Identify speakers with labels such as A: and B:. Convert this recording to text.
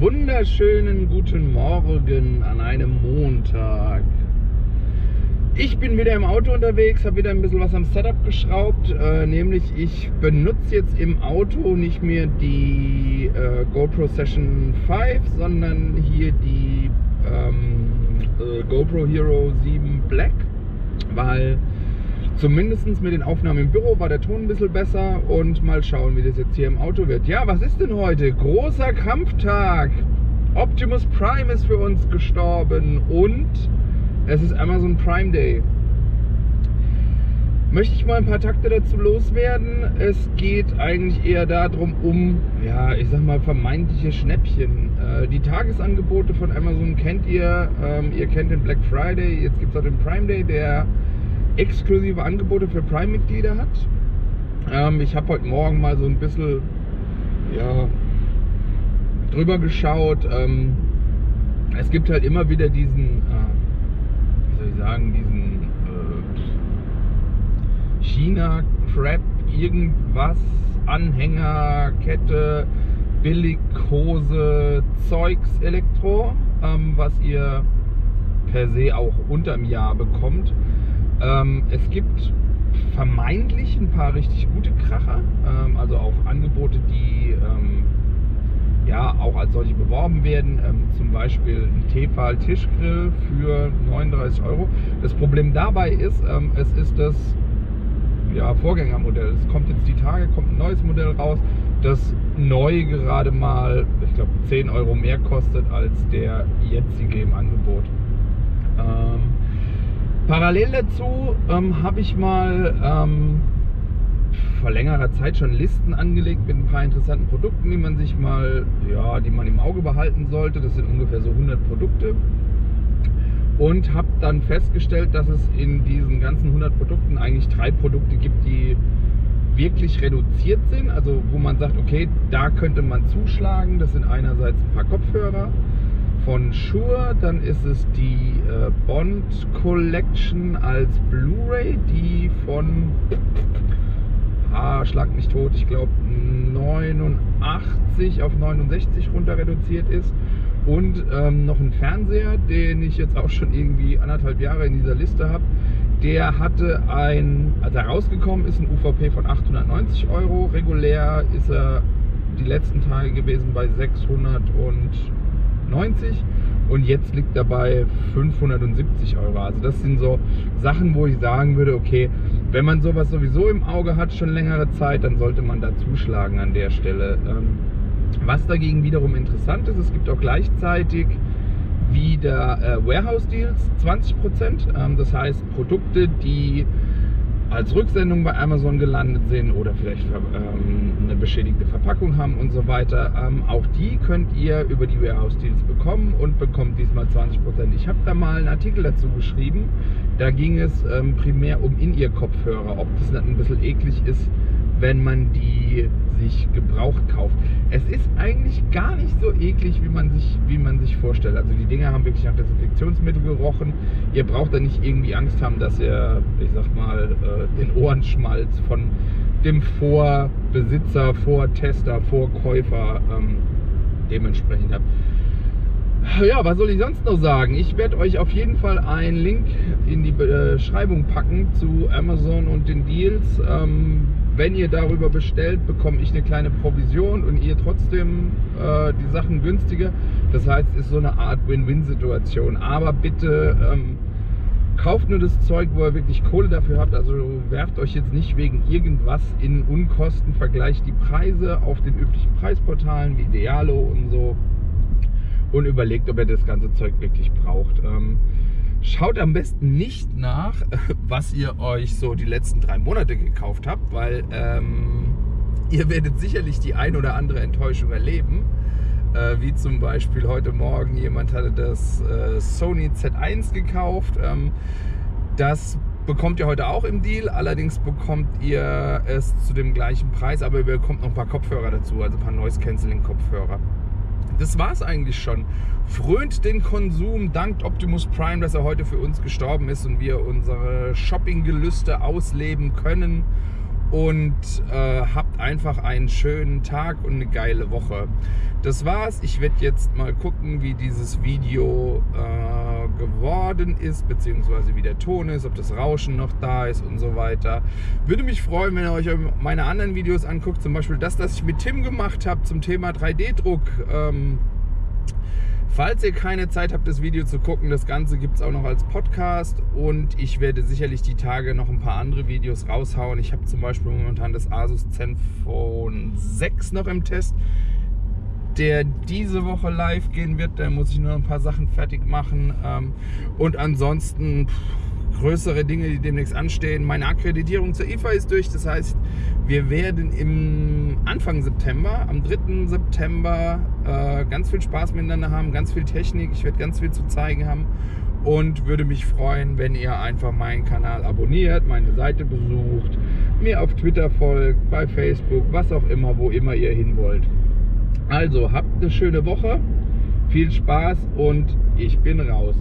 A: wunderschönen guten Morgen an einem Montag. Ich bin wieder im Auto unterwegs, habe wieder ein bisschen was am Setup geschraubt. Äh, nämlich ich benutze jetzt im Auto nicht mehr die äh, GoPro Session 5, sondern hier die ähm, äh, GoPro Hero 7 Black, weil zumindest mit den Aufnahmen im Büro war der Ton ein bisschen besser und mal schauen, wie das jetzt hier im Auto wird. Ja, was ist denn heute? Großer Kampftag. Optimus Prime ist für uns gestorben und es ist Amazon Prime Day. Möchte ich mal ein paar Takte dazu loswerden. Es geht eigentlich eher darum, um, ja, ich sag mal, vermeintliche Schnäppchen. Äh, die Tagesangebote von Amazon kennt ihr. Ähm, ihr kennt den Black Friday, jetzt gibt es auch den Prime Day, der exklusive Angebote für Prime-Mitglieder hat. Ähm, ich habe heute Morgen mal so ein bisschen ja, drüber geschaut. Ähm, es gibt halt immer wieder diesen, äh, wie soll ich sagen, diesen äh, China-Crap, irgendwas, Anhänger, Kette, Billighose, Zeugs, Elektro, ähm, was ihr per se auch unterm Jahr bekommt. Ähm, es gibt vermeintlich ein paar richtig gute Kracher, ähm, also auch Angebote, die ähm, ja auch als solche beworben werden. Ähm, zum Beispiel ein Tefal Tischgrill für 39 Euro. Das Problem dabei ist, ähm, es ist das ja, Vorgängermodell. Es kommt jetzt die Tage, kommt ein neues Modell raus, das neu gerade mal, ich glaube, 10 Euro mehr kostet als der jetzige im Angebot. Ähm, Parallel dazu ähm, habe ich mal ähm, vor längerer Zeit schon Listen angelegt mit ein paar interessanten Produkten, die man sich mal, ja, die man im Auge behalten sollte. Das sind ungefähr so 100 Produkte. Und habe dann festgestellt, dass es in diesen ganzen 100 Produkten eigentlich drei Produkte gibt, die wirklich reduziert sind. Also wo man sagt, okay, da könnte man zuschlagen. Das sind einerseits ein paar Kopfhörer von Shure, dann ist es die äh, Bond Collection als Blu-ray, die von ah, schlag mich tot, ich glaube 89 auf 69 runter reduziert ist und ähm, noch ein Fernseher, den ich jetzt auch schon irgendwie anderthalb Jahre in dieser Liste habe. Der hatte ein, als er rausgekommen ist, ein UVP von 890 Euro. Regulär ist er die letzten Tage gewesen bei 600 und 90 und jetzt liegt er bei 570 Euro. Also das sind so Sachen, wo ich sagen würde, okay, wenn man sowas sowieso im Auge hat, schon längere Zeit, dann sollte man da zuschlagen an der Stelle. Ähm, was dagegen wiederum interessant ist, es gibt auch gleichzeitig wieder äh, Warehouse Deals 20%. Ähm, das heißt Produkte, die als Rücksendung bei Amazon gelandet sind oder vielleicht ähm, eine beschädigte Verpackung haben und so weiter. Ähm, auch die könnt ihr über die Warehouse Deals bekommen und bekommt diesmal 20%. Ich habe da mal einen Artikel dazu geschrieben. Da ging es ähm, primär um In-Ear-Kopfhörer, ob das nicht ein bisschen eklig ist, wenn man die sich gebraucht kauft. Es ist eigentlich gar nicht so eklig, wie man sich, wie man sich vorstellt. Also die Dinger haben wirklich nach Desinfektionsmittel gerochen. Ihr braucht da nicht irgendwie Angst haben, dass ihr, ich sag mal, äh, den Ohrenschmalz von dem Vorbesitzer, Vortester, Vorkäufer ähm, dementsprechend habt. Ja, was soll ich sonst noch sagen? Ich werde euch auf jeden Fall einen Link in die Beschreibung packen zu Amazon und den Deals. Ähm, wenn ihr darüber bestellt, bekomme ich eine kleine Provision und ihr trotzdem äh, die Sachen günstiger. Das heißt, es ist so eine Art Win-Win-Situation. Aber bitte ähm, kauft nur das Zeug, wo ihr wirklich Kohle dafür habt. Also werft euch jetzt nicht wegen irgendwas in Unkosten, vergleicht die Preise auf den üblichen Preisportalen wie Idealo und so und überlegt, ob ihr das ganze Zeug wirklich braucht. Ähm, Schaut am besten nicht nach, was ihr euch so die letzten drei Monate gekauft habt, weil ähm, ihr werdet sicherlich die ein oder andere Enttäuschung erleben. Äh, wie zum Beispiel heute Morgen jemand hatte das äh, Sony Z1 gekauft. Ähm, das bekommt ihr heute auch im Deal. Allerdings bekommt ihr es zu dem gleichen Preis, aber ihr bekommt noch ein paar Kopfhörer dazu, also ein paar Noise Cancelling Kopfhörer das war es eigentlich schon. Frönt den Konsum, dankt Optimus Prime, dass er heute für uns gestorben ist und wir unsere Shoppinggelüste ausleben können. Und äh, habt einfach einen schönen Tag und eine geile Woche. Das war's. Ich werde jetzt mal gucken, wie dieses Video äh, geworden ist, beziehungsweise wie der Ton ist, ob das Rauschen noch da ist und so weiter. Würde mich freuen, wenn ihr euch meine anderen Videos anguckt, zum Beispiel das, das ich mit Tim gemacht habe zum Thema 3D-Druck. Ähm, Falls ihr keine Zeit habt, das Video zu gucken, das Ganze gibt es auch noch als Podcast und ich werde sicherlich die Tage noch ein paar andere Videos raushauen. Ich habe zum Beispiel momentan das Asus Zenfone 6 noch im Test, der diese Woche live gehen wird. Da muss ich nur ein paar Sachen fertig machen ähm, und ansonsten größere Dinge, die demnächst anstehen. Meine Akkreditierung zur IFA ist durch, das heißt, wir werden im Anfang September, am 3. September, äh, ganz viel Spaß miteinander haben, ganz viel Technik. Ich werde ganz viel zu zeigen haben und würde mich freuen, wenn ihr einfach meinen Kanal abonniert, meine Seite besucht, mir auf Twitter folgt, bei Facebook, was auch immer, wo immer ihr hin wollt. Also habt eine schöne Woche, viel Spaß und ich bin raus.